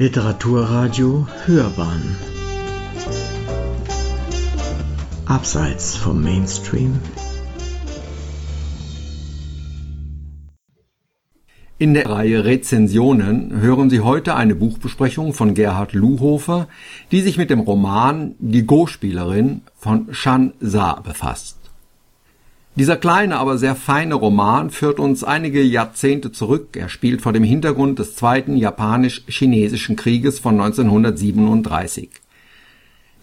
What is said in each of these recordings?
Literaturradio Hörbahn Abseits vom Mainstream In der Reihe Rezensionen hören Sie heute eine Buchbesprechung von Gerhard Luhofer, die sich mit dem Roman Die Go-Spielerin von Shan Sa befasst. Dieser kleine, aber sehr feine Roman führt uns einige Jahrzehnte zurück. Er spielt vor dem Hintergrund des Zweiten Japanisch-Chinesischen Krieges von 1937.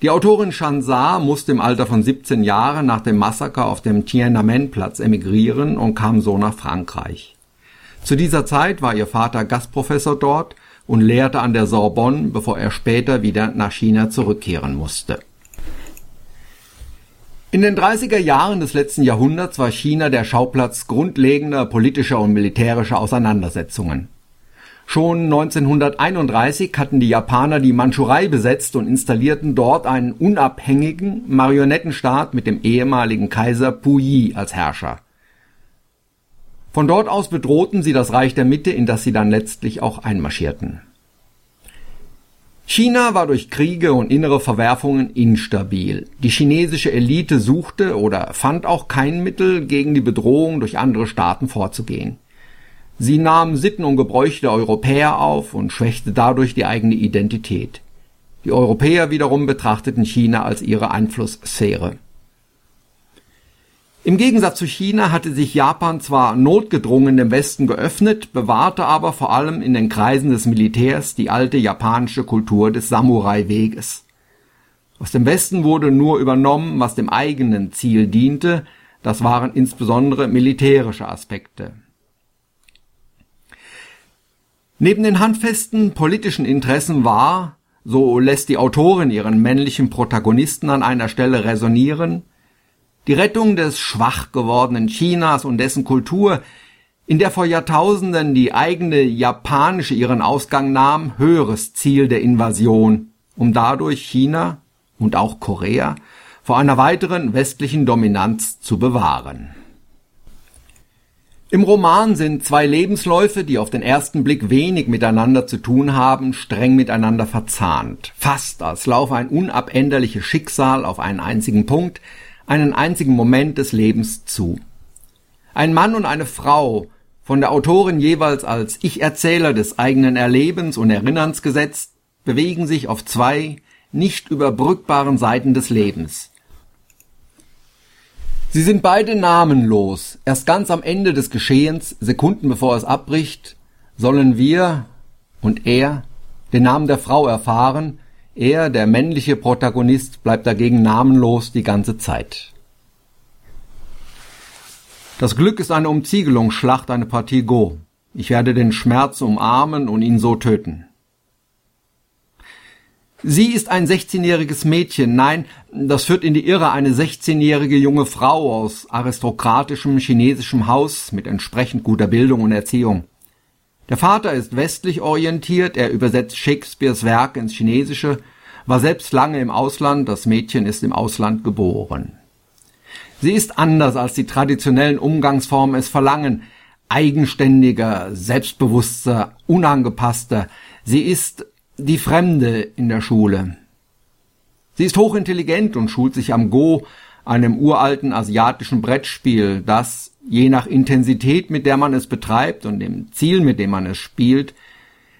Die Autorin Shansa musste im Alter von 17 Jahren nach dem Massaker auf dem Tiananmen-Platz emigrieren und kam so nach Frankreich. Zu dieser Zeit war ihr Vater Gastprofessor dort und lehrte an der Sorbonne, bevor er später wieder nach China zurückkehren musste. In den 30er Jahren des letzten Jahrhunderts war China der Schauplatz grundlegender politischer und militärischer Auseinandersetzungen. Schon 1931 hatten die Japaner die Mandschurei besetzt und installierten dort einen unabhängigen Marionettenstaat mit dem ehemaligen Kaiser Puyi als Herrscher. Von dort aus bedrohten sie das Reich der Mitte, in das sie dann letztlich auch einmarschierten. China war durch Kriege und innere Verwerfungen instabil. Die chinesische Elite suchte oder fand auch kein Mittel, gegen die Bedrohung durch andere Staaten vorzugehen. Sie nahm Sitten und Gebräuche der Europäer auf und schwächte dadurch die eigene Identität. Die Europäer wiederum betrachteten China als ihre Einflusssphäre. Im Gegensatz zu China hatte sich Japan zwar notgedrungen dem Westen geöffnet, bewahrte aber vor allem in den Kreisen des Militärs die alte japanische Kultur des Samurai-Weges. Aus dem Westen wurde nur übernommen, was dem eigenen Ziel diente, das waren insbesondere militärische Aspekte. Neben den handfesten politischen Interessen war, so lässt die Autorin ihren männlichen Protagonisten an einer Stelle resonieren, die Rettung des schwach gewordenen Chinas und dessen Kultur, in der vor Jahrtausenden die eigene japanische ihren Ausgang nahm, höheres Ziel der Invasion, um dadurch China und auch Korea vor einer weiteren westlichen Dominanz zu bewahren. Im Roman sind zwei Lebensläufe, die auf den ersten Blick wenig miteinander zu tun haben, streng miteinander verzahnt, fast als laufe ein unabänderliches Schicksal auf einen einzigen Punkt, einen einzigen Moment des Lebens zu. Ein Mann und eine Frau, von der Autorin jeweils als Ich-Erzähler des eigenen Erlebens und Erinnerns gesetzt, bewegen sich auf zwei nicht überbrückbaren Seiten des Lebens. Sie sind beide namenlos. Erst ganz am Ende des Geschehens, Sekunden bevor es abbricht, sollen wir und er den Namen der Frau erfahren, er, der männliche Protagonist, bleibt dagegen namenlos die ganze Zeit. Das Glück ist eine Umziegelungsschlacht, eine Partie Go. Ich werde den Schmerz umarmen und ihn so töten. Sie ist ein 16-jähriges Mädchen. Nein, das führt in die Irre eine 16-jährige junge Frau aus aristokratischem chinesischem Haus mit entsprechend guter Bildung und Erziehung. Der Vater ist westlich orientiert, er übersetzt Shakespeares Werk ins Chinesische, war selbst lange im Ausland, das Mädchen ist im Ausland geboren. Sie ist anders als die traditionellen Umgangsformen es verlangen, eigenständiger, selbstbewusster, unangepasster. Sie ist die Fremde in der Schule. Sie ist hochintelligent und schult sich am Go, einem uralten asiatischen Brettspiel, das, je nach Intensität, mit der man es betreibt und dem Ziel, mit dem man es spielt,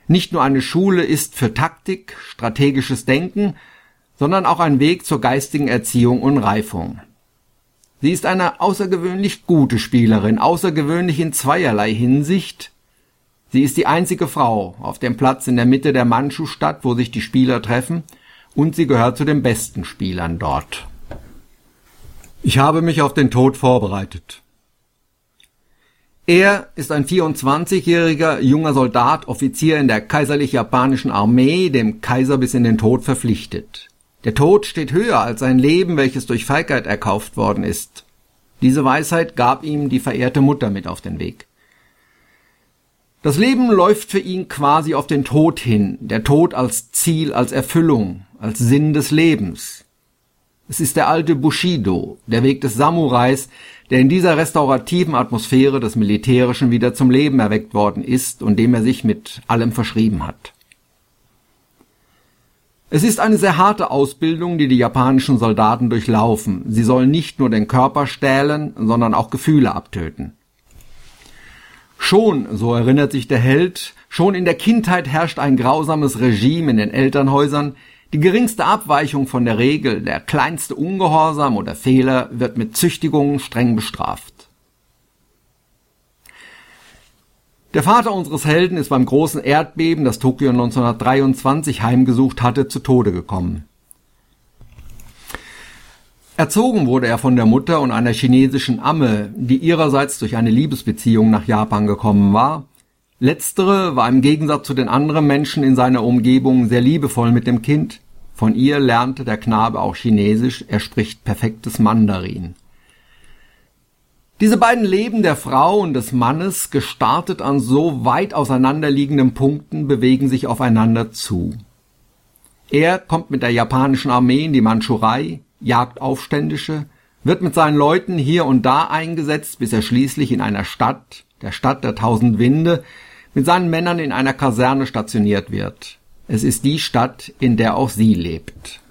nicht nur eine Schule ist für Taktik, strategisches Denken, sondern auch ein Weg zur geistigen Erziehung und Reifung. Sie ist eine außergewöhnlich gute Spielerin, außergewöhnlich in zweierlei Hinsicht. Sie ist die einzige Frau auf dem Platz in der Mitte der Mandschu-Stadt, wo sich die Spieler treffen, und sie gehört zu den besten Spielern dort. Ich habe mich auf den Tod vorbereitet. Er ist ein 24-jähriger junger Soldat, Offizier in der kaiserlich-japanischen Armee, dem Kaiser bis in den Tod verpflichtet. Der Tod steht höher als sein Leben, welches durch Feigheit erkauft worden ist. Diese Weisheit gab ihm die verehrte Mutter mit auf den Weg. Das Leben läuft für ihn quasi auf den Tod hin, der Tod als Ziel, als Erfüllung, als Sinn des Lebens. Es ist der alte Bushido, der Weg des Samurais, der in dieser restaurativen Atmosphäre des Militärischen wieder zum Leben erweckt worden ist und dem er sich mit allem verschrieben hat. Es ist eine sehr harte Ausbildung, die die japanischen Soldaten durchlaufen. Sie sollen nicht nur den Körper stählen, sondern auch Gefühle abtöten. Schon, so erinnert sich der Held, schon in der Kindheit herrscht ein grausames Regime in den Elternhäusern, die geringste Abweichung von der Regel, der kleinste Ungehorsam oder Fehler wird mit Züchtigung streng bestraft. Der Vater unseres Helden ist beim großen Erdbeben, das Tokio 1923 heimgesucht hatte, zu Tode gekommen. Erzogen wurde er von der Mutter und einer chinesischen Amme, die ihrerseits durch eine Liebesbeziehung nach Japan gekommen war. Letztere war im Gegensatz zu den anderen Menschen in seiner Umgebung sehr liebevoll mit dem Kind. Von ihr lernte der Knabe auch Chinesisch, er spricht perfektes Mandarin. Diese beiden Leben der Frau und des Mannes, gestartet an so weit auseinanderliegenden Punkten, bewegen sich aufeinander zu. Er kommt mit der japanischen Armee in die Mandschurei, jagt Aufständische, wird mit seinen Leuten hier und da eingesetzt, bis er schließlich in einer Stadt, der Stadt der tausend Winde, mit seinen Männern in einer Kaserne stationiert wird. Es ist die Stadt, in der auch sie lebt.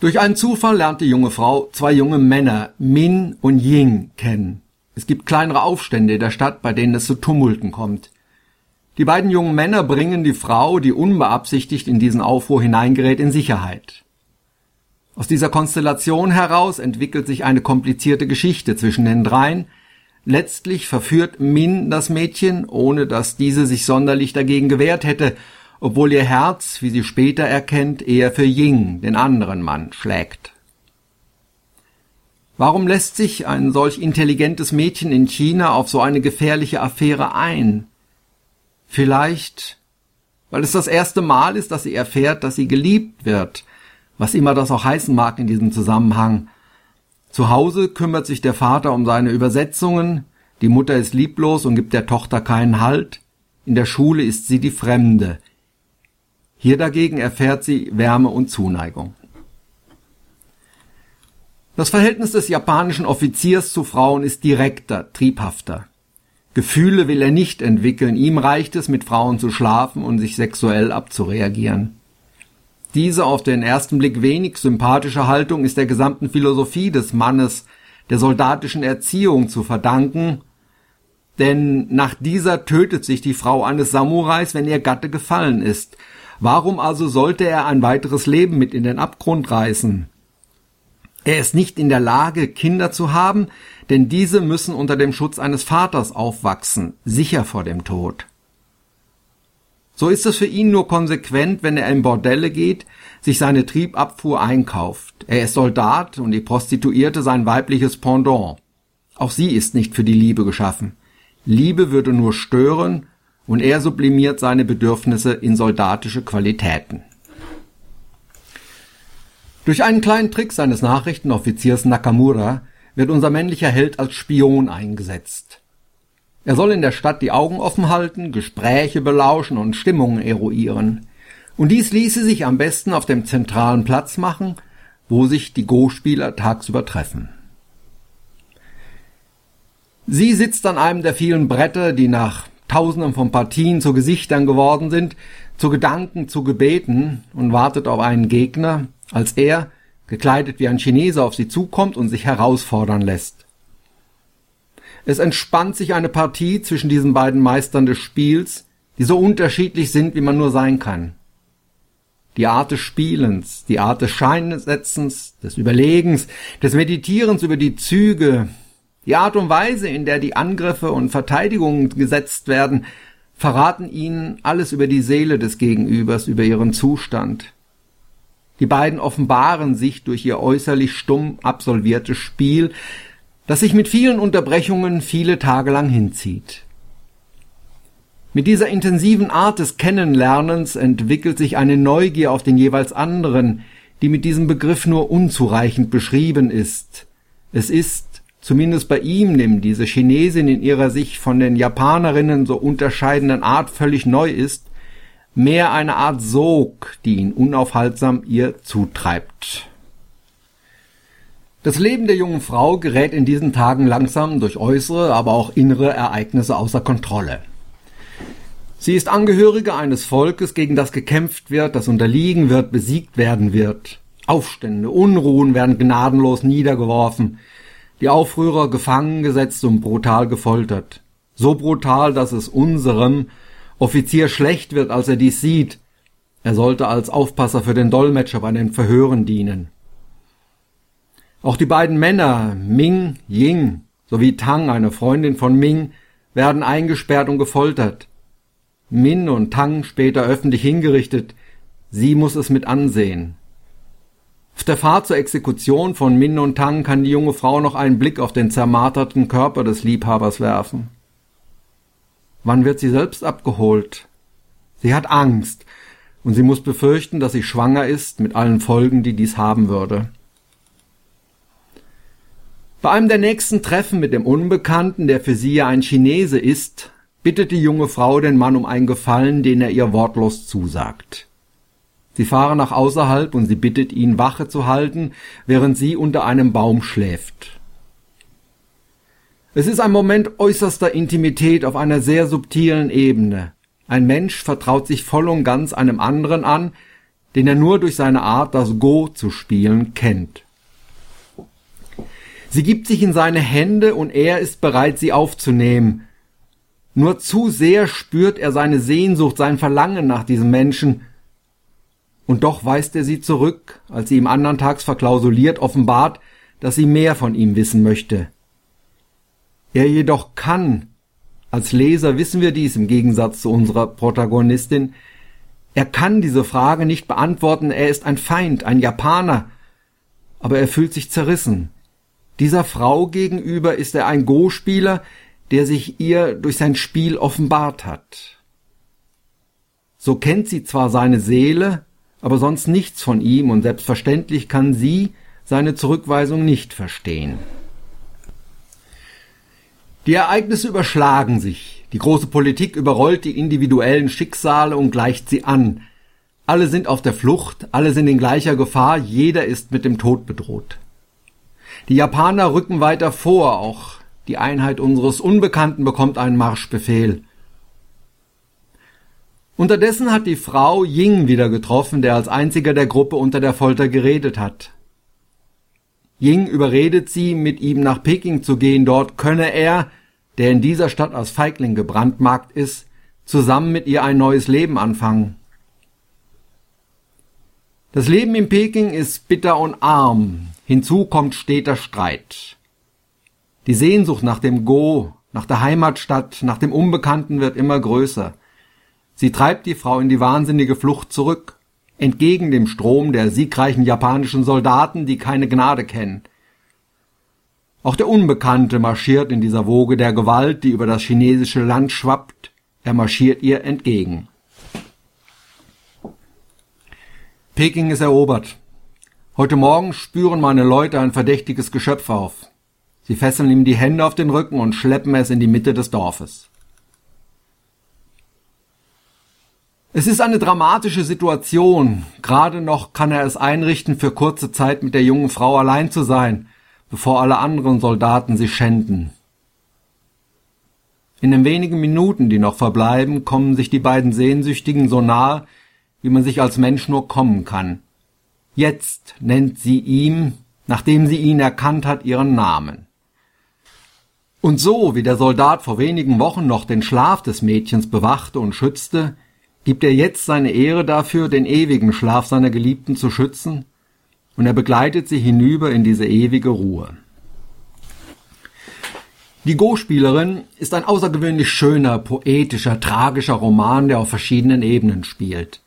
Durch einen Zufall lernt die junge Frau zwei junge Männer, Min und Ying, kennen. Es gibt kleinere Aufstände in der Stadt, bei denen es zu Tumulten kommt. Die beiden jungen Männer bringen die Frau, die unbeabsichtigt in diesen Aufruhr hineingerät, in Sicherheit. Aus dieser Konstellation heraus entwickelt sich eine komplizierte Geschichte zwischen den dreien. Letztlich verführt Min das Mädchen, ohne dass diese sich sonderlich dagegen gewehrt hätte, obwohl ihr Herz, wie sie später erkennt, eher für Ying, den anderen Mann, schlägt. Warum lässt sich ein solch intelligentes Mädchen in China auf so eine gefährliche Affäre ein? Vielleicht, weil es das erste Mal ist, dass sie erfährt, dass sie geliebt wird, was immer das auch heißen mag in diesem Zusammenhang. Zu Hause kümmert sich der Vater um seine Übersetzungen, die Mutter ist lieblos und gibt der Tochter keinen Halt, in der Schule ist sie die Fremde, hier dagegen erfährt sie Wärme und Zuneigung. Das Verhältnis des japanischen Offiziers zu Frauen ist direkter, triebhafter. Gefühle will er nicht entwickeln, ihm reicht es, mit Frauen zu schlafen und sich sexuell abzureagieren. Diese auf den ersten Blick wenig sympathische Haltung ist der gesamten Philosophie des Mannes, der soldatischen Erziehung zu verdanken, denn nach dieser tötet sich die Frau eines Samurais, wenn ihr Gatte gefallen ist, Warum also sollte er ein weiteres Leben mit in den Abgrund reißen? Er ist nicht in der Lage, Kinder zu haben, denn diese müssen unter dem Schutz eines Vaters aufwachsen, sicher vor dem Tod. So ist es für ihn nur konsequent, wenn er in Bordelle geht, sich seine Triebabfuhr einkauft. Er ist Soldat und die Prostituierte sein weibliches Pendant. Auch sie ist nicht für die Liebe geschaffen. Liebe würde nur stören und er sublimiert seine Bedürfnisse in soldatische Qualitäten. Durch einen kleinen Trick seines Nachrichtenoffiziers Nakamura wird unser männlicher Held als Spion eingesetzt. Er soll in der Stadt die Augen offen halten, Gespräche belauschen und Stimmungen eruieren. Und dies ließe sich am besten auf dem zentralen Platz machen, wo sich die Go-Spieler tagsüber treffen. Sie sitzt an einem der vielen Bretter, die nach Tausenden von Partien zu Gesichtern geworden sind, zu Gedanken, zu Gebeten und wartet auf einen Gegner, als er, gekleidet wie ein Chinese, auf sie zukommt und sich herausfordern lässt. Es entspannt sich eine Partie zwischen diesen beiden Meistern des Spiels, die so unterschiedlich sind, wie man nur sein kann. Die Art des Spielens, die Art des Scheinsetzens, des Überlegens, des Meditierens über die Züge, die Art und Weise, in der die Angriffe und Verteidigungen gesetzt werden, verraten ihnen alles über die Seele des Gegenübers, über ihren Zustand. Die beiden offenbaren sich durch ihr äußerlich stumm absolviertes Spiel, das sich mit vielen Unterbrechungen viele Tage lang hinzieht. Mit dieser intensiven Art des Kennenlernens entwickelt sich eine Neugier auf den jeweils anderen, die mit diesem Begriff nur unzureichend beschrieben ist. Es ist, zumindest bei ihm nimmt diese Chinesin in ihrer sich von den Japanerinnen so unterscheidenden Art völlig neu ist, mehr eine Art Sog, die ihn unaufhaltsam ihr zutreibt. Das Leben der jungen Frau gerät in diesen Tagen langsam durch äußere, aber auch innere Ereignisse außer Kontrolle. Sie ist Angehörige eines Volkes, gegen das gekämpft wird, das unterliegen wird, besiegt werden wird. Aufstände, Unruhen werden gnadenlos niedergeworfen, die Aufrührer gefangen gesetzt und brutal gefoltert. So brutal, dass es unserem Offizier schlecht wird, als er dies sieht. Er sollte als Aufpasser für den Dolmetscher bei den Verhören dienen. Auch die beiden Männer, Ming, Ying sowie Tang, eine Freundin von Ming, werden eingesperrt und gefoltert. Min und Tang später öffentlich hingerichtet, sie muss es mit ansehen. Auf der Fahrt zur Exekution von Min und Tang kann die junge Frau noch einen Blick auf den zermarterten Körper des Liebhabers werfen. Wann wird sie selbst abgeholt? Sie hat Angst, und sie muss befürchten, dass sie schwanger ist, mit allen Folgen, die dies haben würde. Bei einem der nächsten Treffen mit dem Unbekannten, der für sie ja ein Chinese ist, bittet die junge Frau den Mann um einen Gefallen, den er ihr wortlos zusagt. Sie fahren nach außerhalb und sie bittet ihn, Wache zu halten, während sie unter einem Baum schläft. Es ist ein Moment äußerster Intimität auf einer sehr subtilen Ebene. Ein Mensch vertraut sich voll und ganz einem anderen an, den er nur durch seine Art, das Go zu spielen, kennt. Sie gibt sich in seine Hände und er ist bereit, sie aufzunehmen, nur zu sehr spürt er seine Sehnsucht, sein Verlangen nach diesem Menschen. Und doch weist er sie zurück, als sie ihm andern Tags verklausuliert offenbart, dass sie mehr von ihm wissen möchte. Er jedoch kann, als Leser wissen wir dies im Gegensatz zu unserer Protagonistin, er kann diese Frage nicht beantworten, er ist ein Feind, ein Japaner, aber er fühlt sich zerrissen. Dieser Frau gegenüber ist er ein Go-Spieler, der sich ihr durch sein Spiel offenbart hat. So kennt sie zwar seine Seele, aber sonst nichts von ihm und selbstverständlich kann sie seine Zurückweisung nicht verstehen. Die Ereignisse überschlagen sich, die große Politik überrollt die individuellen Schicksale und gleicht sie an. Alle sind auf der Flucht, alle sind in gleicher Gefahr, jeder ist mit dem Tod bedroht. Die Japaner rücken weiter vor, auch die Einheit unseres Unbekannten bekommt einen Marschbefehl. Unterdessen hat die Frau Ying wieder getroffen, der als einziger der Gruppe unter der Folter geredet hat. Ying überredet sie, mit ihm nach Peking zu gehen, dort könne er, der in dieser Stadt als Feigling gebrandmarkt ist, zusammen mit ihr ein neues Leben anfangen. Das Leben in Peking ist bitter und arm, hinzu kommt steter Streit. Die Sehnsucht nach dem Go, nach der Heimatstadt, nach dem Unbekannten wird immer größer. Sie treibt die Frau in die wahnsinnige Flucht zurück, entgegen dem Strom der siegreichen japanischen Soldaten, die keine Gnade kennen. Auch der Unbekannte marschiert in dieser Woge der Gewalt, die über das chinesische Land schwappt. Er marschiert ihr entgegen. Peking ist erobert. Heute Morgen spüren meine Leute ein verdächtiges Geschöpf auf. Sie fesseln ihm die Hände auf den Rücken und schleppen es in die Mitte des Dorfes. Es ist eine dramatische Situation. Gerade noch kann er es einrichten, für kurze Zeit mit der jungen Frau allein zu sein, bevor alle anderen Soldaten sie schänden. In den wenigen Minuten, die noch verbleiben, kommen sich die beiden Sehnsüchtigen so nahe, wie man sich als Mensch nur kommen kann. Jetzt nennt sie ihm, nachdem sie ihn erkannt hat, ihren Namen. Und so, wie der Soldat vor wenigen Wochen noch den Schlaf des Mädchens bewachte und schützte, gibt er jetzt seine Ehre dafür, den ewigen Schlaf seiner Geliebten zu schützen, und er begleitet sie hinüber in diese ewige Ruhe. Die Go-Spielerin ist ein außergewöhnlich schöner, poetischer, tragischer Roman, der auf verschiedenen Ebenen spielt.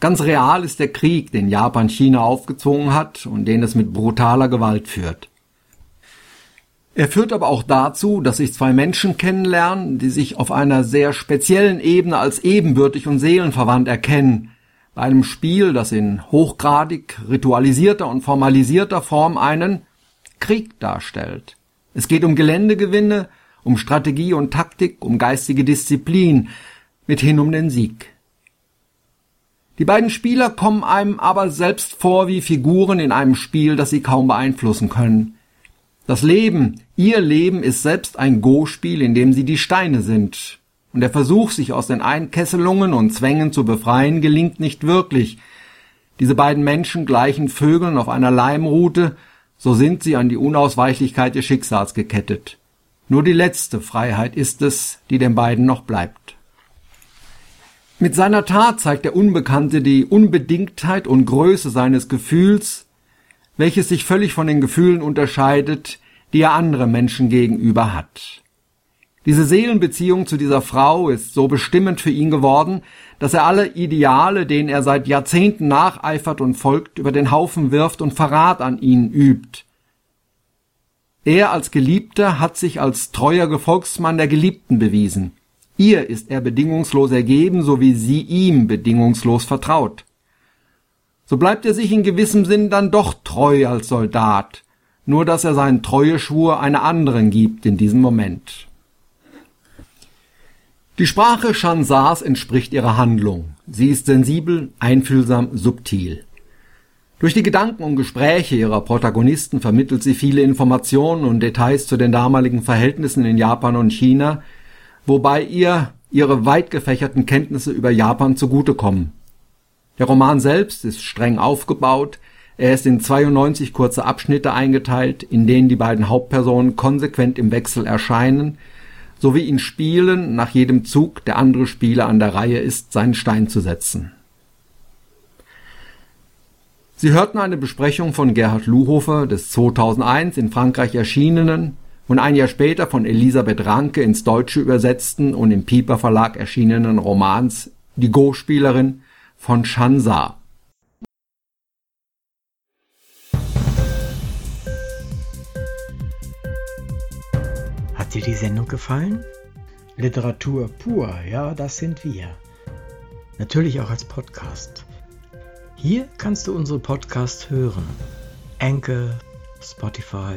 Ganz real ist der Krieg, den Japan China aufgezwungen hat und den es mit brutaler Gewalt führt. Er führt aber auch dazu, dass sich zwei Menschen kennenlernen, die sich auf einer sehr speziellen Ebene als ebenbürtig und seelenverwandt erkennen, bei einem Spiel, das in hochgradig ritualisierter und formalisierter Form einen Krieg darstellt. Es geht um Geländegewinne, um Strategie und Taktik, um geistige Disziplin, mithin um den Sieg. Die beiden Spieler kommen einem aber selbst vor wie Figuren in einem Spiel, das sie kaum beeinflussen können. Das Leben, ihr Leben ist selbst ein Go-Spiel, in dem sie die Steine sind. und der Versuch, sich aus den Einkesselungen und Zwängen zu befreien, gelingt nicht wirklich. Diese beiden Menschen gleichen Vögeln auf einer Leimrute, so sind sie an die Unausweichlichkeit des Schicksals gekettet. Nur die letzte Freiheit ist es, die den beiden noch bleibt. Mit seiner Tat zeigt der Unbekannte die Unbedingtheit und Größe seines Gefühls, welches sich völlig von den Gefühlen unterscheidet, die er andere Menschen gegenüber hat. Diese Seelenbeziehung zu dieser Frau ist so bestimmend für ihn geworden, dass er alle Ideale, denen er seit Jahrzehnten nacheifert und folgt, über den Haufen wirft und Verrat an ihnen übt. Er als Geliebter hat sich als treuer Gefolgsmann der Geliebten bewiesen. Ihr ist er bedingungslos ergeben, so wie sie ihm bedingungslos vertraut. So bleibt er sich in gewissem Sinn dann doch treu als Soldat, nur dass er seinen Treueschwur einer anderen gibt in diesem Moment. Die Sprache Shansars entspricht ihrer Handlung. Sie ist sensibel, einfühlsam, subtil. Durch die Gedanken und Gespräche ihrer Protagonisten vermittelt sie viele Informationen und Details zu den damaligen Verhältnissen in Japan und China, wobei ihr ihre weit gefächerten Kenntnisse über Japan zugutekommen. Der Roman selbst ist streng aufgebaut, er ist in 92 kurze Abschnitte eingeteilt, in denen die beiden Hauptpersonen konsequent im Wechsel erscheinen, sowie ihn spielen, nach jedem Zug der andere Spieler an der Reihe ist, seinen Stein zu setzen. Sie hörten eine Besprechung von Gerhard Luhofer des 2001 in Frankreich erschienenen und ein Jahr später von Elisabeth Ranke ins Deutsche übersetzten und im Pieper Verlag erschienenen Romans Die Go-Spielerin von Shansa. Hat dir die Sendung gefallen? Literatur pur, ja, das sind wir. Natürlich auch als Podcast. Hier kannst du unsere Podcasts hören. Anchor, Spotify,